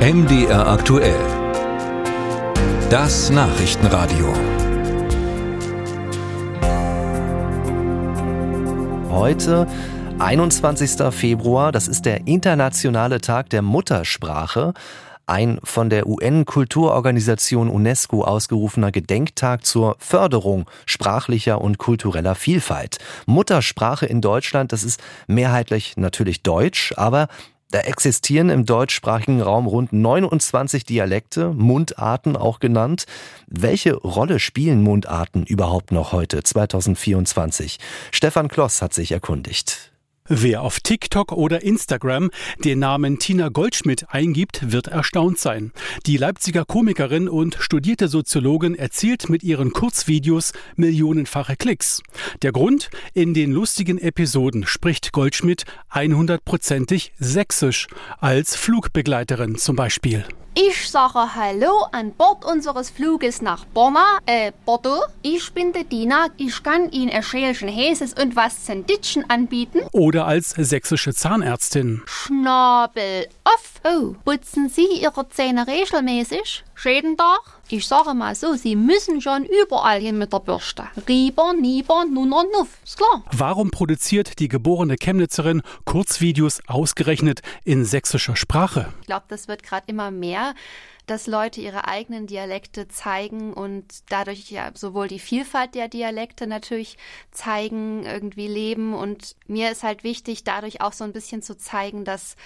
MDR aktuell. Das Nachrichtenradio. Heute 21. Februar, das ist der internationale Tag der Muttersprache ein von der UN-Kulturorganisation UNESCO ausgerufener Gedenktag zur Förderung sprachlicher und kultureller Vielfalt. Muttersprache in Deutschland, das ist mehrheitlich natürlich Deutsch, aber da existieren im deutschsprachigen Raum rund 29 Dialekte, Mundarten auch genannt. Welche Rolle spielen Mundarten überhaupt noch heute, 2024? Stefan Kloss hat sich erkundigt. Wer auf TikTok oder Instagram den Namen Tina Goldschmidt eingibt, wird erstaunt sein. Die Leipziger Komikerin und studierte Soziologin erzielt mit ihren Kurzvideos millionenfache Klicks. Der Grund? In den lustigen Episoden spricht Goldschmidt 100%ig sächsisch, als Flugbegleiterin zum Beispiel. Ich sage Hallo an Bord unseres Fluges nach Borna, äh, Bordeaux. Ich bin der Dina. Ich kann Ihnen ein Schälchen Häses und was Zenditschen anbieten. Oder als sächsische Zahnärztin. Schnabel off. Oh, putzen Sie Ihre Zähne regelmäßig? Schäden doch? Ich sage mal so, Sie müssen schon überall hin mit der Bürste. Rieber, Nieber, Nunner, Nuff. Ist klar. Warum produziert die geborene Chemnitzerin Kurzvideos ausgerechnet in sächsischer Sprache? Ich glaube, das wird gerade immer mehr dass Leute ihre eigenen Dialekte zeigen und dadurch ja sowohl die Vielfalt der Dialekte natürlich zeigen, irgendwie leben. Und mir ist halt wichtig, dadurch auch so ein bisschen zu zeigen, dass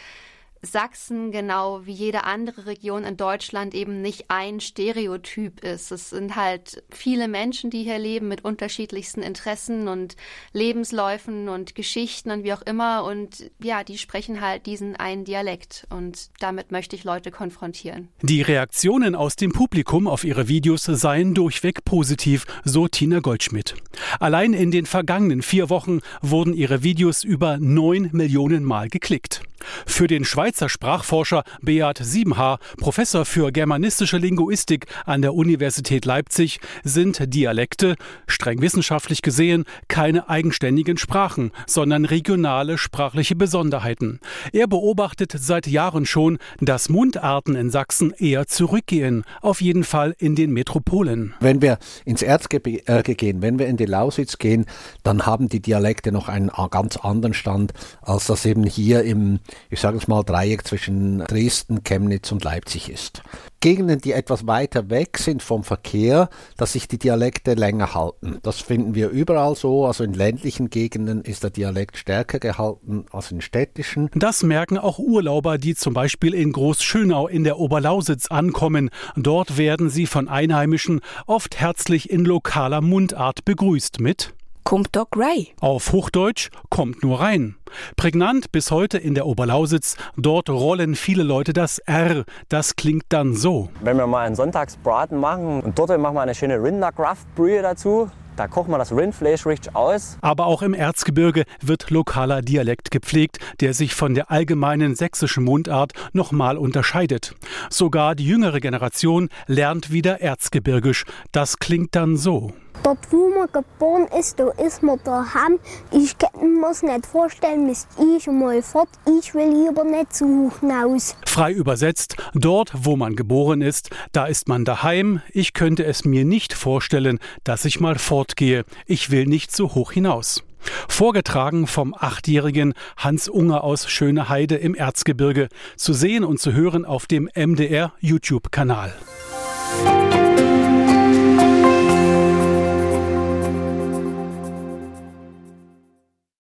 Sachsen genau wie jede andere Region in Deutschland eben nicht ein Stereotyp ist. Es sind halt viele Menschen, die hier leben mit unterschiedlichsten Interessen und Lebensläufen und Geschichten und wie auch immer. Und ja, die sprechen halt diesen einen Dialekt. Und damit möchte ich Leute konfrontieren. Die Reaktionen aus dem Publikum auf ihre Videos seien durchweg positiv, so Tina Goldschmidt. Allein in den vergangenen vier Wochen wurden ihre Videos über neun Millionen Mal geklickt. Für den Schweizer Sprachforscher Beat Siebenhaar, Professor für germanistische Linguistik an der Universität Leipzig, sind Dialekte, streng wissenschaftlich gesehen, keine eigenständigen Sprachen, sondern regionale sprachliche Besonderheiten. Er beobachtet seit Jahren schon, dass Mundarten in Sachsen eher zurückgehen, auf jeden Fall in den Metropolen. Wenn wir ins Erzgebirge gehen, wenn wir in die Lausitz gehen, dann haben die Dialekte noch einen ganz anderen Stand, als das eben hier im ich sage es mal, Dreieck zwischen Dresden, Chemnitz und Leipzig ist. Gegenden, die etwas weiter weg sind vom Verkehr, dass sich die Dialekte länger halten. Das finden wir überall so. Also in ländlichen Gegenden ist der Dialekt stärker gehalten als in städtischen. Das merken auch Urlauber, die zum Beispiel in Großschönau in der Oberlausitz ankommen. Dort werden sie von Einheimischen oft herzlich in lokaler Mundart begrüßt mit kommt doch rein. Auf Hochdeutsch kommt nur rein. Prägnant bis heute in der Oberlausitz, dort rollen viele Leute das R. Das klingt dann so. Wenn wir mal einen Sonntagsbraten machen und dort machen wir eine schöne Rinderkraftbrühe dazu, da kocht man das Rindfleisch richtig aus. Aber auch im Erzgebirge wird lokaler Dialekt gepflegt, der sich von der allgemeinen sächsischen Mundart nochmal unterscheidet. Sogar die jüngere Generation lernt wieder Erzgebirgisch. Das klingt dann so. Dort, wo man geboren ist, da ist man daheim. Ich kann mir nicht vorstellen, müsst ich mal fort. Ich will lieber nicht zu hoch hinaus. Frei übersetzt, dort, wo man geboren ist, da ist man daheim. Ich könnte es mir nicht vorstellen, dass ich mal fortgehe. Ich will nicht so hoch hinaus. Vorgetragen vom achtjährigen Hans Unger aus Schöneheide im Erzgebirge. Zu sehen und zu hören auf dem MDR YouTube-Kanal.